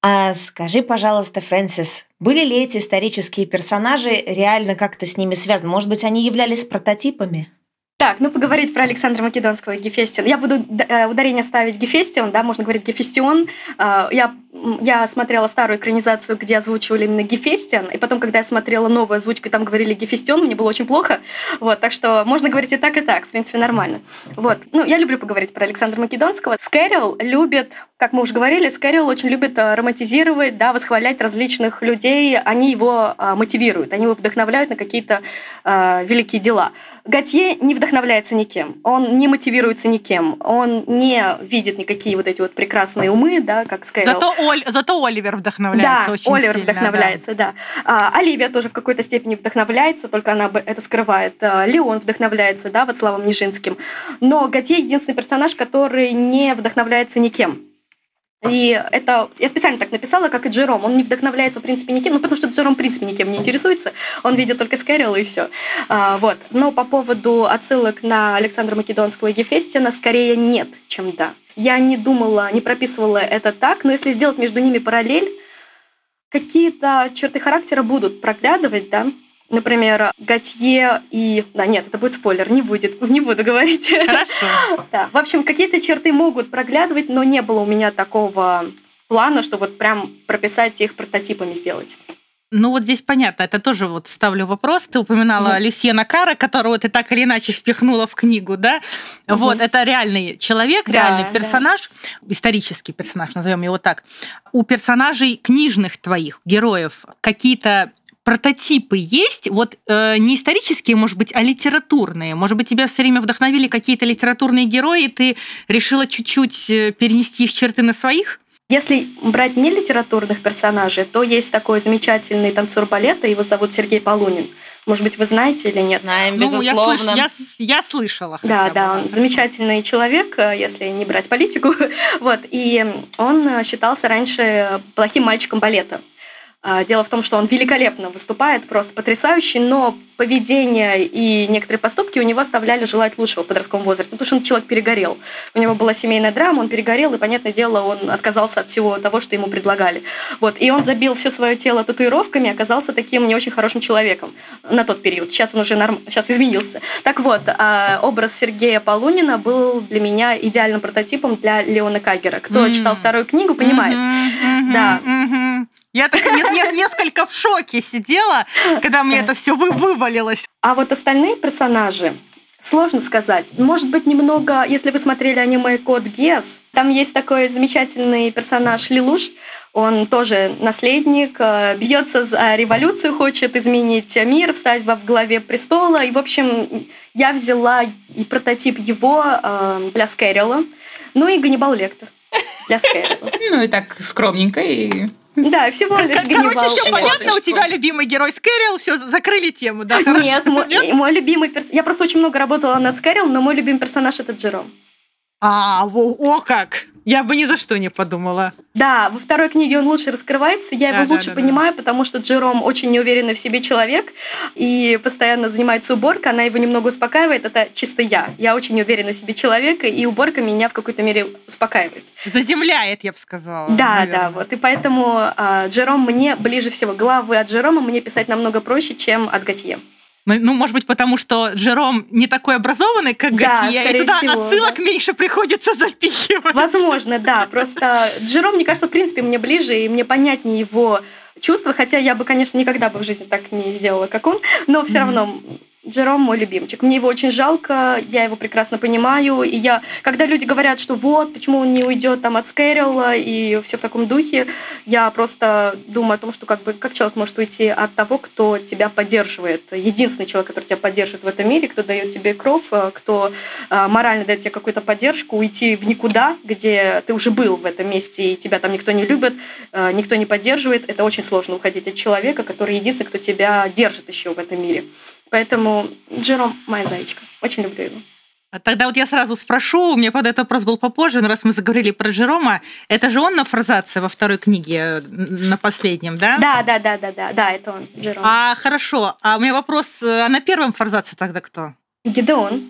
А скажи, пожалуйста, Фрэнсис, были ли эти исторические персонажи реально как-то с ними связаны? Может быть, они являлись прототипами? Так, ну поговорить про Александра Македонского Гефестион. Я буду э, ударение ставить Гефестион, да, можно говорить Гефестион. Э, я, я смотрела старую экранизацию, где озвучивали именно Гефестион, и потом, когда я смотрела новую озвучку, там говорили Гефестион, мне было очень плохо. Вот, так что можно говорить и так, и так, в принципе, нормально. Вот, ну, я люблю поговорить про Александра Македонского. Скэрилл любит, как мы уже говорили, Скэрилл очень любит э, романтизировать, да, восхвалять различных людей, они его мотивируют, они его вдохновляют на какие-то э, великие дела. Готье не вдохновляется никем, он не мотивируется никем, он не видит никакие вот эти вот прекрасные умы, да, как Скайрилл. Зато, Оль, зато Оливер вдохновляется да, очень Оливер сильно. вдохновляется, да. да. А, Оливия тоже в какой-то степени вдохновляется, только она это скрывает. А, Леон вдохновляется, да, вот Славом Нижинским. Но Готье единственный персонаж, который не вдохновляется никем. И это я специально так написала, как и Джером. Он не вдохновляется, в принципе, никем, ну, потому что Джером, в принципе, никем не интересуется. Он видит только Скэрилла и все. А, вот. Но по поводу отсылок на Александра Македонского и Гефестина скорее нет, чем да. Я не думала, не прописывала это так, но если сделать между ними параллель, какие-то черты характера будут проглядывать, да, Например, Готье и... Да, нет, это будет спойлер, не будет, не буду говорить. Хорошо. Да. В общем, какие-то черты могут проглядывать, но не было у меня такого плана, что вот прям прописать их прототипами сделать. Ну вот здесь понятно, это тоже вот вставлю вопрос. Ты упоминала угу. Люсьена Кара, которого ты так или иначе впихнула в книгу, да? Угу. Вот, это реальный человек, реальный да, персонаж, да. исторический персонаж, назовем его так. У персонажей книжных твоих героев какие-то прототипы есть, вот э, не исторические, может быть, а литературные. Может быть, тебя все время вдохновили какие-то литературные герои, и ты решила чуть-чуть э, перенести их черты на своих? Если брать не литературных персонажей, то есть такой замечательный танцор балета, его зовут Сергей Полунин. Может быть, вы знаете или нет? Знаем, безусловно. Ну, я, слыш, я, я слышала. Да, да, он замечательный человек, э, если не брать политику. вот, и он считался раньше плохим мальчиком балета. А, дело в том, что он великолепно выступает, просто потрясающий, но поведение и некоторые поступки у него оставляли желать лучшего в подростковом возрасте, потому что он человек перегорел. У него была семейная драма, он перегорел, и, понятное дело, он отказался от всего того, что ему предлагали. Вот. И он забил все свое тело татуировками, оказался таким не очень хорошим человеком на тот период. Сейчас он уже норм... сейчас изменился. Так вот, а, образ Сергея Полунина был для меня идеальным прототипом для Леона Кагера. Кто mm-hmm. читал вторую книгу, понимает. Mm-hmm. Да. Mm-hmm. Я так несколько в шоке сидела, когда мне это все вывалилось. А вот остальные персонажи, Сложно сказать. Может быть, немного, если вы смотрели аниме Код Гес, там есть такой замечательный персонаж Лилуш. Он тоже наследник, э, бьется за революцию, хочет изменить мир, встать во главе престола. И, в общем, я взяла и прототип его э, для Скэрилла, ну и Ганнибал Лектор для Скэрилла. Ну и так скромненько и да, всего лишь Ганнибал. Короче, все понятно, у тебя любимый герой Скэрилл, все, закрыли тему, да? Нет, мой, Нет? мой любимый персонаж... Я просто очень много работала над Скэрилл, но мой любимый персонаж — это Джером. А, о, о как! Я бы ни за что не подумала. Да, во второй книге он лучше раскрывается, я да, его лучше да, да, понимаю, да. потому что Джером очень неуверенный в себе человек и постоянно занимается уборкой, она его немного успокаивает, это чисто я. Я очень неуверенный в себе человек, и уборка меня в какой-то мере успокаивает. Заземляет, я бы сказала. Да, наверное. да, вот. И поэтому э, Джером мне ближе всего. Главы от Джерома мне писать намного проще, чем от Готье. Ну, ну, может быть, потому что Джером не такой образованный, как да, Готье, и туда всего, отсылок да. меньше приходится запихивать. Возможно, да. Просто Джером, мне кажется, в принципе, мне ближе, и мне понятнее его чувства, хотя я бы, конечно, никогда бы в жизни так не сделала, как он, но все равно Джером мой любимчик. Мне его очень жалко, я его прекрасно понимаю. И я, когда люди говорят, что вот, почему он не уйдет там от Скэрилла и все в таком духе, я просто думаю о том, что как бы как человек может уйти от того, кто тебя поддерживает. Единственный человек, который тебя поддерживает в этом мире, кто дает тебе кровь, э, кто э, морально дает тебе какую-то поддержку, уйти в никуда, где ты уже был в этом месте, и тебя там никто не любит, э, никто не поддерживает. Это очень сложно уходить от человека, который единственный, кто тебя держит еще в этом мире. Поэтому Джером моя зайчка. Очень люблю его. А тогда вот я сразу спрошу, у меня под этот вопрос был попозже, но раз мы заговорили про Джерома, это же он на форзации во второй книге, на последнем, да? Да, да, да, да, да, да, это он, Джером. А хорошо, а у меня вопрос, а на первом форзаце тогда кто? Гидеон.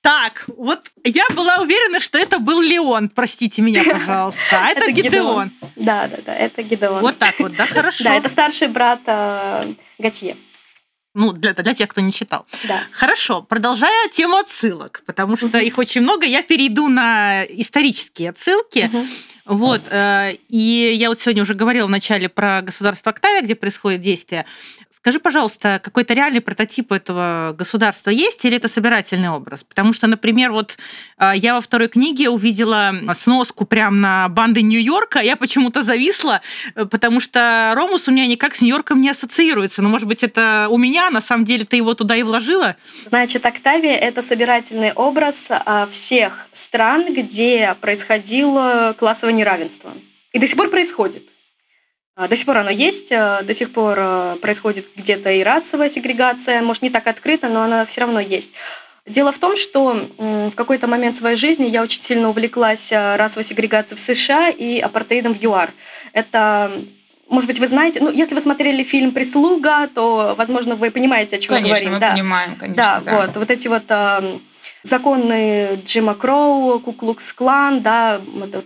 Так, вот я была уверена, что это был Леон, простите меня, пожалуйста. А это, Гидеон. Да, да, да, это Гидеон. Вот так вот, да, хорошо. Да, это старший брат э, Готье. Ну, для, для тех, кто не читал. Да. Хорошо, продолжая тему отсылок, потому что их очень много, я перейду на исторические отсылки. Мгм. Вот, э, и я вот сегодня уже говорила вначале про государство Октавия, где происходит действие. Скажи, пожалуйста, какой-то реальный прототип этого государства есть или это собирательный образ? Потому что, например, вот э, я во второй книге увидела сноску прям на банды Нью-Йорка, я почему-то зависла, э, потому что Ромус у меня никак с Нью-Йорком не ассоциируется. Но, может быть, это у меня, на самом деле ты его туда и вложила? Значит, Октавия — это собирательный образ а, всех стран, где происходило классовое неравенство. И до сих пор происходит. А, До сих пор оно есть, а, до сих пор а, происходит где-то и расовая сегрегация, может, не так открыто, но она все равно есть. Дело в том, что в какой-то момент своей жизни я очень сильно увлеклась расовой сегрегацией в США и апартеидом в ЮАР. Это может быть, вы знаете, ну, если вы смотрели фильм «Прислуга», то, возможно, вы понимаете, о чем Конечно, говорим. мы да. понимаем, конечно. Да, вот, вот эти вот законы Джима Кроу, Куклукс Клан, да,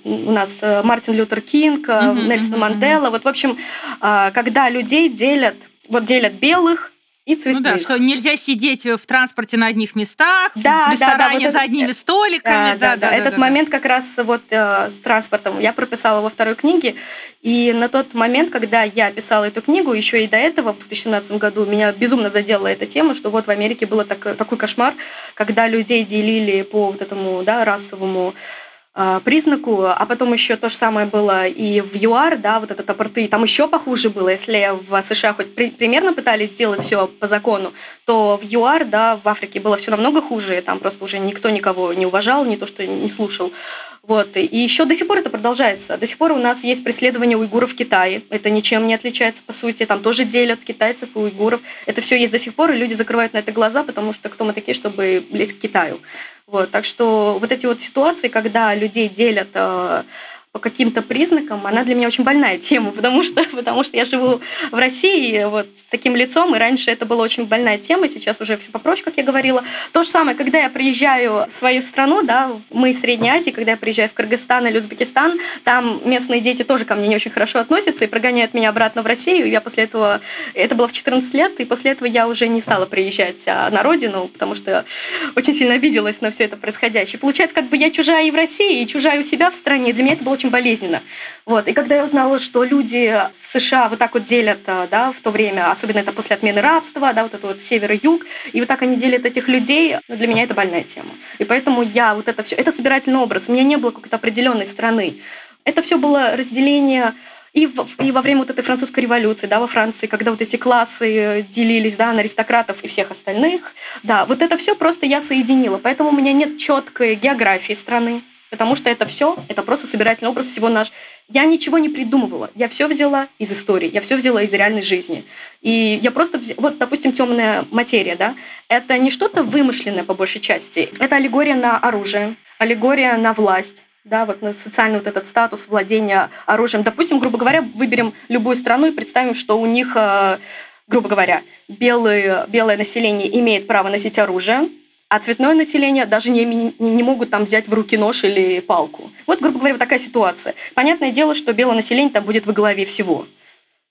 у нас э, Мартин Лютер Кинг, э, Нельсон Мандела, вот, в общем, э, когда людей делят, вот делят белых и Ну цветных. да, что нельзя сидеть в транспорте на одних местах, Да, в да, да, ресторане вот за это- одними столиками. Да, да, да. Этот момент как раз вот э, с транспортом я прописала во второй книге. И на тот момент, когда я писала эту книгу, еще и до этого, в 2017 году, меня безумно задела эта тема, что вот в Америке был так, такой кошмар, когда людей делили по вот этому да, расовому э, признаку, а потом еще то же самое было и в ЮАР, да, вот этот апартеид, там еще похуже было, если в США хоть при- примерно пытались сделать все по закону, то в ЮАР, да, в Африке было все намного хуже, там просто уже никто никого не уважал, не то что не слушал. Вот. И еще до сих пор это продолжается. До сих пор у нас есть преследование уйгуров в Китае. Это ничем не отличается, по сути. Там тоже делят китайцев и уйгуров. Это все есть до сих пор, и люди закрывают на это глаза, потому что кто мы такие, чтобы лезть к Китаю. Вот. Так что вот эти вот ситуации, когда людей делят э, по каким-то признакам, она для меня очень больная тема, потому что, потому что я живу в России вот с таким лицом, и раньше это была очень больная тема, сейчас уже все попроще, как я говорила. То же самое, когда я приезжаю в свою страну, да, мы из Средней Азии, когда я приезжаю в Кыргызстан или Узбекистан, там местные дети тоже ко мне не очень хорошо относятся и прогоняют меня обратно в Россию. Я после этого, это было в 14 лет, и после этого я уже не стала приезжать а, на родину, потому что очень сильно обиделась на все это происходящее. Получается, как бы я чужая и в России, и чужая у себя в стране. Для меня это было очень болезненно. Вот. И когда я узнала, что люди в США вот так вот делят, а, да, в то время, особенно это после отмены рабства, да, вот это вот север и юг, и вот так они делят этих людей, ну, для меня это больная тема. И поэтому я вот это все, это собирательный образ. У меня не было какой-то определенной страны. Это все было разделение и, в, и во время вот этой французской революции, да, во Франции, когда вот эти классы делились, да, на аристократов и всех остальных, да, вот это все просто я соединила. Поэтому у меня нет четкой географии страны, потому что это все, это просто собирательный образ всего наш. Я ничего не придумывала, я все взяла из истории, я все взяла из реальной жизни. И я просто, вз... вот, допустим, темная материя, да, это не что-то вымышленное по большей части, это аллегория на оружие, аллегория на власть, да, вот на социальный вот этот статус владения оружием. Допустим, грубо говоря, выберем любую страну и представим, что у них, э, грубо говоря, белые, белое население имеет право носить оружие, а цветное население даже не, не, не могут там взять в руки нож или палку. Вот, грубо говоря, вот такая ситуация. Понятное дело, что белое население там будет во главе всего.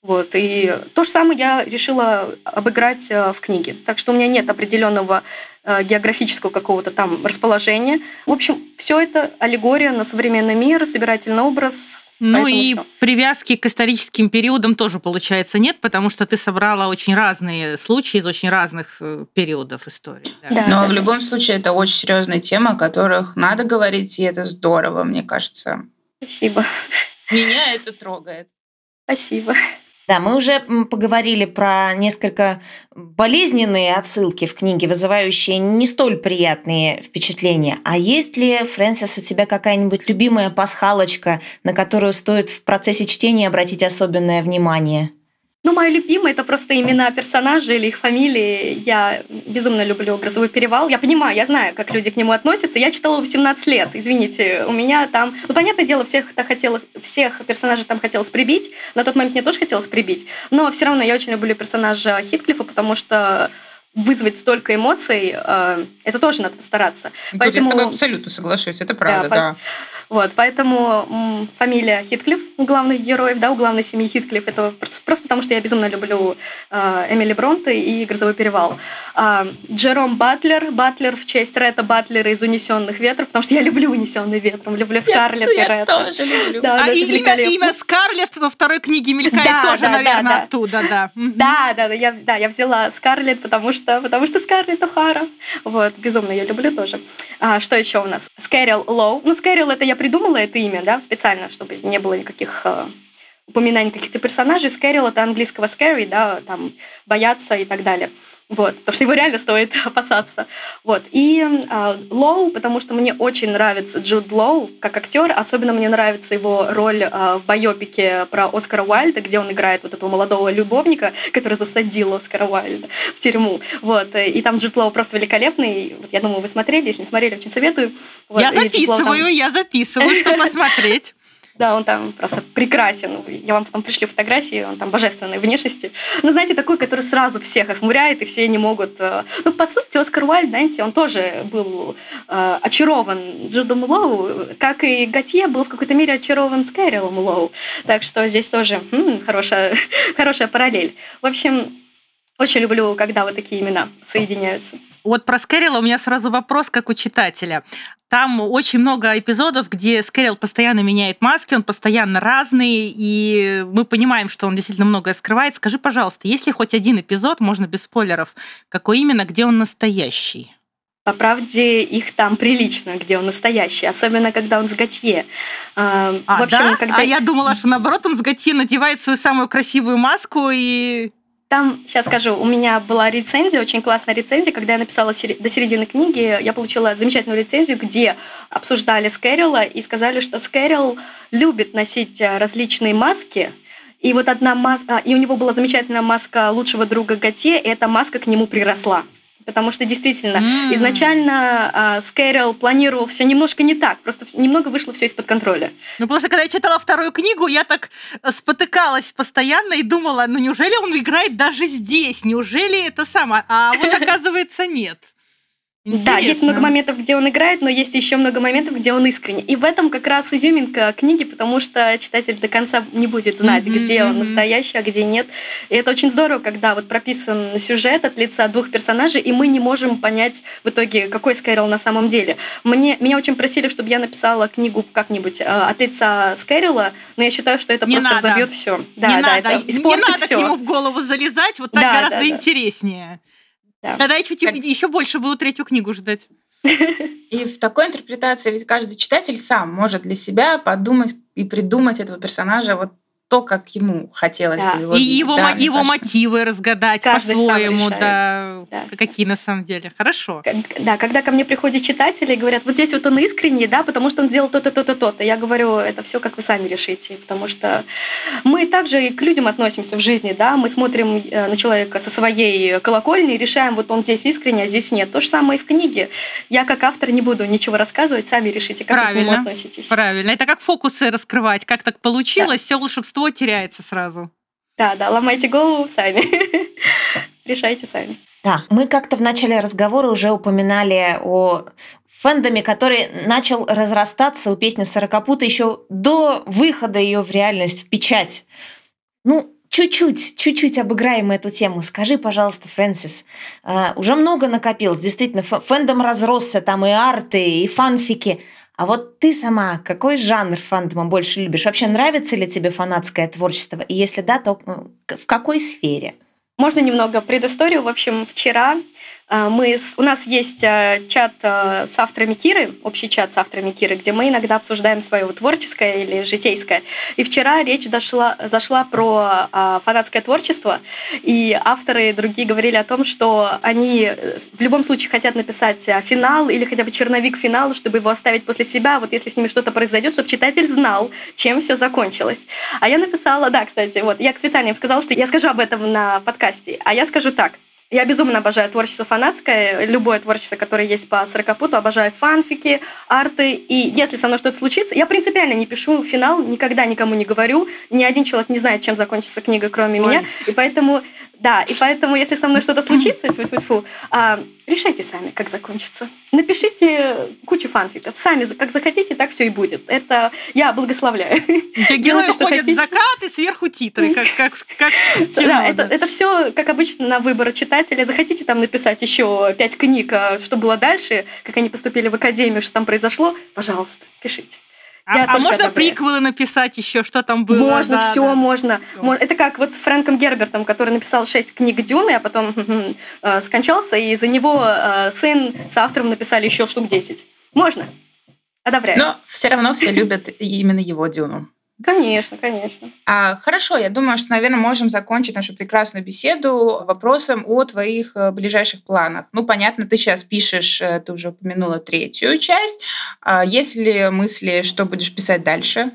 Вот. И то же самое я решила обыграть э, в книге. Так что у меня нет определенного э, географического какого-то там расположения. В общем, все это аллегория на современный мир, собирательный образ. Ну Поэтому и всё. привязки к историческим периодам тоже, получается, нет, потому что ты собрала очень разные случаи из очень разных э, периодов истории. да. Да, Но да, в да. любом случае это очень серьезная тема, о которых надо говорить, и это здорово, мне кажется. Спасибо. Меня это трогает. Спасибо. Да, мы уже поговорили про несколько болезненные отсылки в книге, вызывающие не столь приятные впечатления. А есть ли, Фрэнсис, у тебя какая-нибудь любимая пасхалочка, на которую стоит в процессе чтения обратить особенное внимание? Ну, мое любимое это просто имена персонажей или их фамилии. Я безумно люблю «Грозовой перевал». Я понимаю, я знаю, как люди к нему относятся. Я читала его в 17 лет, извините. У меня там... Ну, понятное дело, всех, -то хотела, всех персонажей там хотелось прибить. На тот момент мне тоже хотелось прибить. Но все равно я очень люблю персонажа Хитклифа, потому что вызвать столько эмоций, э, это тоже надо постараться. Тут Поэтому... я с тобой абсолютно соглашусь, это правда, да. да. Вот, поэтому фамилия Хитклифф у главных героев, да, у главной семьи Хитклифф, это просто, просто потому, что я безумно люблю э, Эмили Бронте и «Грозовой перевал». Э, Джером Батлер, Батлер в честь Ретта Батлера из «Унесенных ветров», потому что я люблю «Унесенный ветром», люблю Скарлетт я, и Ретта. тоже люблю. Да, а и имя, имя Скарлетт во второй книге мелькает да, тоже, да, наверное, да, оттуда, да. Да, да, да, я, да, я взяла Скарлетт, потому что, потому что Скарлетт О'Хара. Вот, безумно ее люблю тоже. А, что еще у нас? Скэрил Лоу. Ну, Скэрил это я придумала это имя, да, специально, чтобы не было никаких э, упоминаний каких-то персонажей. Скэрил это английского scary, да, там, бояться и так далее. Вот, потому что его реально стоит опасаться. Вот. И э, Лоу, потому что мне очень нравится Джуд Лоу как актер, особенно мне нравится его роль э, в байопике про Оскара Уайльда, где он играет вот этого молодого любовника, который засадил Оскара Уайльда в тюрьму. Вот. И там Джуд Лоу просто великолепный. Вот, я думаю, вы смотрели, если не смотрели, очень советую. Вот. Я записываю, там... я записываю, чтобы посмотреть. Да, он там просто прекрасен. Я вам потом пришлю фотографии, он там божественной внешности. Ну, знаете, такой, который сразу всех охмуряет, и все не могут... Э, ну, по сути, Оскар Уайльд, знаете, он тоже был э, очарован Джудом Лоу, как и Готье был в какой-то мере очарован Скайрилом Лоу. Так что здесь тоже м-м, хорошая, хорошая параллель. В общем, очень люблю, когда вот такие имена соединяются. Вот про Скэрилла у меня сразу вопрос, как у читателя. Там очень много эпизодов, где Скэрилл постоянно меняет маски, он постоянно разный, и мы понимаем, что он действительно многое скрывает. Скажи, пожалуйста, есть ли хоть один эпизод, можно без спойлеров, какой именно, где он настоящий? По правде, их там прилично, где он настоящий, особенно когда он с Готье. А, в общем, да? когда... а я думала, что наоборот он с Готье надевает свою самую красивую маску и там, сейчас скажу, у меня была рецензия, очень классная рецензия. Когда я написала до середины книги, я получила замечательную рецензию, где обсуждали Скэрилла и сказали, что Скэрилл любит носить э, различные маски, и вот одна маска, и у него была замечательная маска лучшего друга Готье, и эта маска к нему приросла. Потому что действительно, mm. изначально э, Скэрилл планировал все немножко не так, просто немного вышло все из-под контроля. Ну, просто когда я читала вторую книгу, я так э, спотыкалась постоянно и думала, ну неужели он играет даже здесь? Неужели это самое? А вот оказывается нет. Интересно. Да, есть много моментов, где он играет, но есть еще много моментов, где он искренне. И в этом как раз изюминка книги, потому что читатель до конца не будет знать, mm-hmm, где он настоящий, а где нет. И это очень здорово, когда вот прописан сюжет от лица двух персонажей, и мы не можем понять в итоге, какой Скайрилл на самом деле. Мне, меня очень просили, чтобы я написала книгу как-нибудь э, от лица Скайрилла, но я считаю, что это не просто надо. забьет все. Да, не да, надо. это испортит не надо все. к нему в голову залезать, вот так да, гораздо да, интереснее. Да. Тогда еще, как... еще больше буду третью книгу ждать. И в такой интерпретации ведь каждый читатель сам может для себя подумать и придумать этого персонажа вот то, как ему хотелось да. бы его. И видеть. его, да, его кажется. мотивы разгадать по-своему, да, да, какие на самом деле. Хорошо. Да, когда ко мне приходят читатели и говорят, вот здесь вот он искренний, да, потому что он делал то-то, то-то, то-то. Я говорю, это все как вы сами решите, потому что мы также и к людям относимся в жизни, да, мы смотрим э, на человека со своей колокольни и решаем, вот он здесь искренний, а здесь нет. То же самое и в книге. Я как автор не буду ничего рассказывать, сами решите, как Правильно. вы к нему относитесь. Правильно. Это как фокусы раскрывать, как так получилось, да. все волшебство большинство теряется сразу. Да, да, ломайте голову сами. Решайте сами. Да, мы как-то в начале разговора уже упоминали о фэндоме, который начал разрастаться у песни «Сорокопута» еще до выхода ее в реальность, в печать. Ну, чуть-чуть, чуть-чуть обыграем эту тему. Скажи, пожалуйста, Фрэнсис, э, уже много накопилось, действительно, фэндом разросся, там и арты, и фанфики – а вот ты сама какой жанр фандома больше любишь? Вообще нравится ли тебе фанатское творчество? И если да, то в какой сфере? Можно немного предысторию. В общем, вчера мы, у нас есть а, чат а, с авторами Киры, общий чат с авторами Киры, где мы иногда обсуждаем свое творческое или житейское. И вчера речь дошла, зашла про фанатское творчество, и авторы другие говорили о том, что они э, в любом случае хотят написать финал или хотя бы черновик финала, чтобы его оставить после себя, вот если с ними что-то произойдет, чтобы читатель знал, чем все закончилось. А я написала, да, кстати, вот, я специально им сказала, что я скажу об этом на подкасте, а я скажу так – я безумно обожаю творчество фанатское, любое творчество, которое есть по сорокопуту, обожаю фанфики, арты. И если со мной что-то случится, я принципиально не пишу финал, никогда никому не говорю. Ни один человек не знает, чем закончится книга, кроме Ой. меня. И поэтому Да, и поэтому, если со мной что-то случится, тьфу -тьфу -тьфу, а, решайте сами, как закончится. Напишите кучу фанфиков. Сами, как захотите, так все и будет. Это я благословляю. Где герои уходят в закат и сверху титры, как, как, как кино, Да, это, это все, как обычно, на выбор читателя. Захотите там написать еще пять книг, а что было дальше, как они поступили в академию, что там произошло, пожалуйста, пишите. А, а можно одобряю. приквелы написать еще, что там было? Можно, да, все да. можно. Все. Это как вот с Фрэнком Гербертом, который написал шесть книг Дюны, а потом э, скончался, и за него э, сын с автором написали еще штук 10. Можно. Одобряю. Но все равно все любят именно его Дюну. Конечно, конечно. А, хорошо, я думаю, что, наверное, можем закончить нашу прекрасную беседу вопросом о твоих э, ближайших планах. Ну, понятно, ты сейчас пишешь, э, ты уже упомянула третью часть. А есть ли мысли, что будешь писать дальше?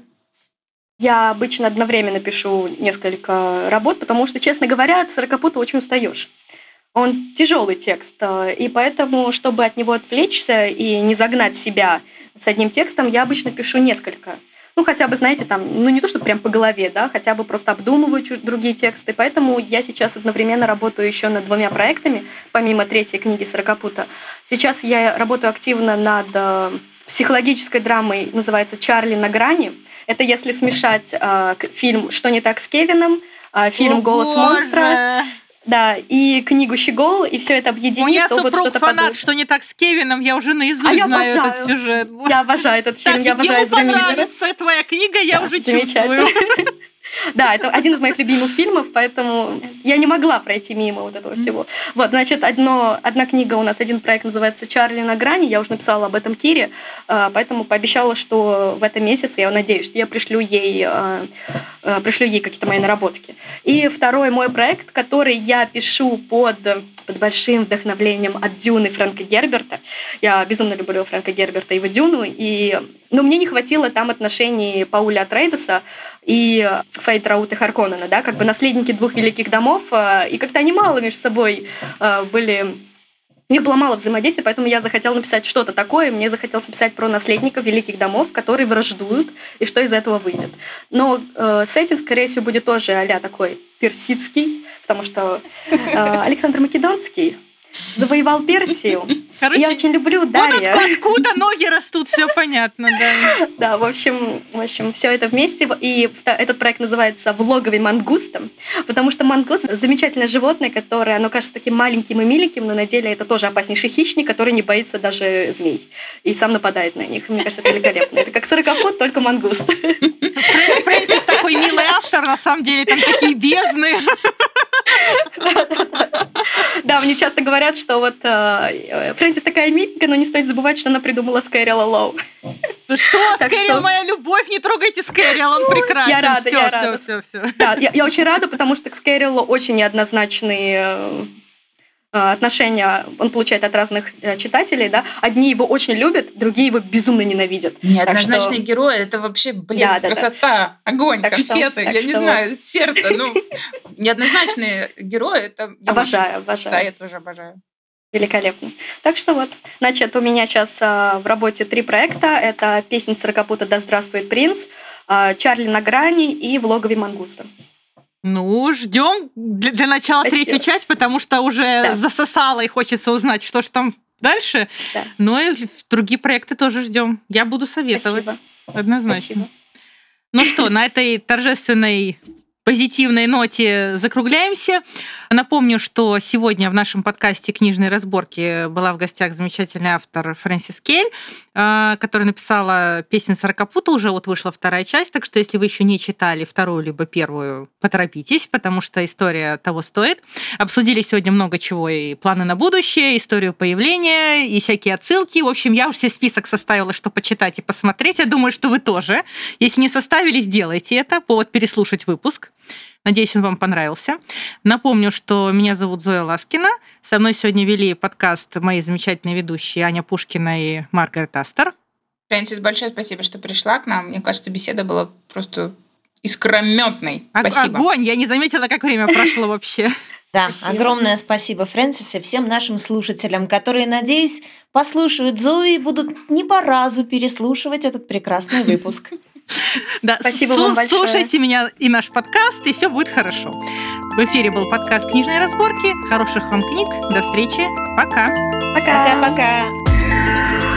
Я обычно одновременно пишу несколько работ, потому что, честно говоря, от сорокопута очень устаешь. Он тяжелый текст, э, и поэтому, чтобы от него отвлечься и не загнать себя с одним текстом, я обычно пишу несколько ну, хотя бы, знаете, там, ну, не то, что прям по голове, да, хотя бы просто обдумываю другие тексты. Поэтому я сейчас одновременно работаю еще над двумя проектами, помимо третьей книги «Сорокопута». Сейчас я работаю активно над э, психологической драмой, называется «Чарли на грани». Это если смешать э, фильм «Что не так с Кевином», э, фильм «Голос Боже! монстра», да, и книгу «Щегол», и все это объединить. У меня супруг вот фанат, подумать. что не так с Кевином, я уже наизусть а я знаю обожаю. этот сюжет. Я обожаю этот фильм, так, я обожаю ему понравится твоя книга, я да, уже чувствую. Да, это один из моих любимых фильмов, поэтому я не могла пройти мимо вот этого всего. Вот, значит, одно, одна книга у нас, один проект называется «Чарли на грани», я уже написала об этом Кире, а, поэтому пообещала, что в этом месяце, я надеюсь, что я пришлю ей, а, а, пришлю ей какие-то мои наработки. И второй мой проект, который я пишу под под большим вдохновлением от Дюны Фрэнка Герберта. Я безумно люблю Фрэнка Герберта и его Дюну, и но мне не хватило там отношений Пауля Атрейдеса и Фейт Раута Харконнена, да, как бы наследники двух великих домов, э, и как-то они мало между собой э, были у них было мало взаимодействия, поэтому я захотела написать что-то такое. Мне захотелось написать про наследников великих домов, которые враждуют, и что из этого выйдет. Но э, сеттинг, скорее всего, будет тоже а такой персидский, потому что э, Александр Македонский завоевал Персию. Короче, я очень люблю Дарья. Вот откуда ноги растут, все понятно, да. Да, в общем, в общем, все это вместе. И этот проект называется «Влоговый мангуст», потому что мангуст — замечательное животное, которое, оно кажется таким маленьким и миленьким, но на деле это тоже опаснейший хищник, который не боится даже змей и сам нападает на них. Мне кажется, это великолепно. Это как сорокоход, только мангуст. Фрэнсис такой милый автор, на самом деле там такие бездны. Да, мне часто говорят, что вот Фрэнсис такая миленькая, но не стоит забывать, что она придумала Скайрилла Лоу. Ну что, Скайрилл, моя любовь, не трогайте Скайрилл, он прекрасен. Я рада, все, я рада. Все, все, все. Да, я, я очень рада, потому что к Скайриллу очень неоднозначные э, Э, отношения он получает от разных э, читателей, да, одни его очень любят, другие его безумно ненавидят. Неоднозначный что... герой это вообще блеск, да, красота, да. огонь, так конфеты, что, я не что... знаю, сердце, ну неоднозначные герои это обожаю, обожаю. Да, я тоже обожаю. Великолепно. Так что вот, значит, у меня сейчас в работе три проекта. Это «Песня Циркопута. Да здравствует принц», «Чарли на грани» и «В логове мангуста». Ну, ждем для, для начала Спасибо. третью часть, потому что уже да. засосало и хочется узнать, что же там дальше. Да. Но и другие проекты тоже ждем. Я буду советовать. Спасибо. Однозначно. Спасибо. Ну что, на этой торжественной позитивной ноте закругляемся. Напомню, что сегодня в нашем подкасте «Книжные разборки» была в гостях замечательный автор Фрэнсис Кель, э, которая написала «Песня сорокопута». Уже вот вышла вторая часть, так что если вы еще не читали вторую либо первую, поторопитесь, потому что история того стоит. Обсудили сегодня много чего, и планы на будущее, историю появления, и всякие отсылки. В общем, я уже себе список составила, что почитать и посмотреть. Я думаю, что вы тоже. Если не составили, сделайте это. Повод переслушать выпуск. Надеюсь, он вам понравился. Напомню, что меня зовут Зоя Ласкина. Со мной сегодня вели подкаст мои замечательные ведущие Аня Пушкина и Маргарет Астер. Фрэнсис, большое спасибо, что пришла к нам. Мне кажется, беседа была просто искрометной. Спасибо. Огонь! Я не заметила, как время прошло вообще. Да, спасибо. огромное спасибо, Фрэнсис, и всем нашим слушателям, которые, надеюсь, послушают Зои и будут не по разу переслушивать этот прекрасный выпуск. Да, Спасибо вам большое. Слушайте меня и наш подкаст, и все будет хорошо. В эфире был подкаст «Книжные разборки». Хороших вам книг. До встречи. Пока. Пока. Пока-пока.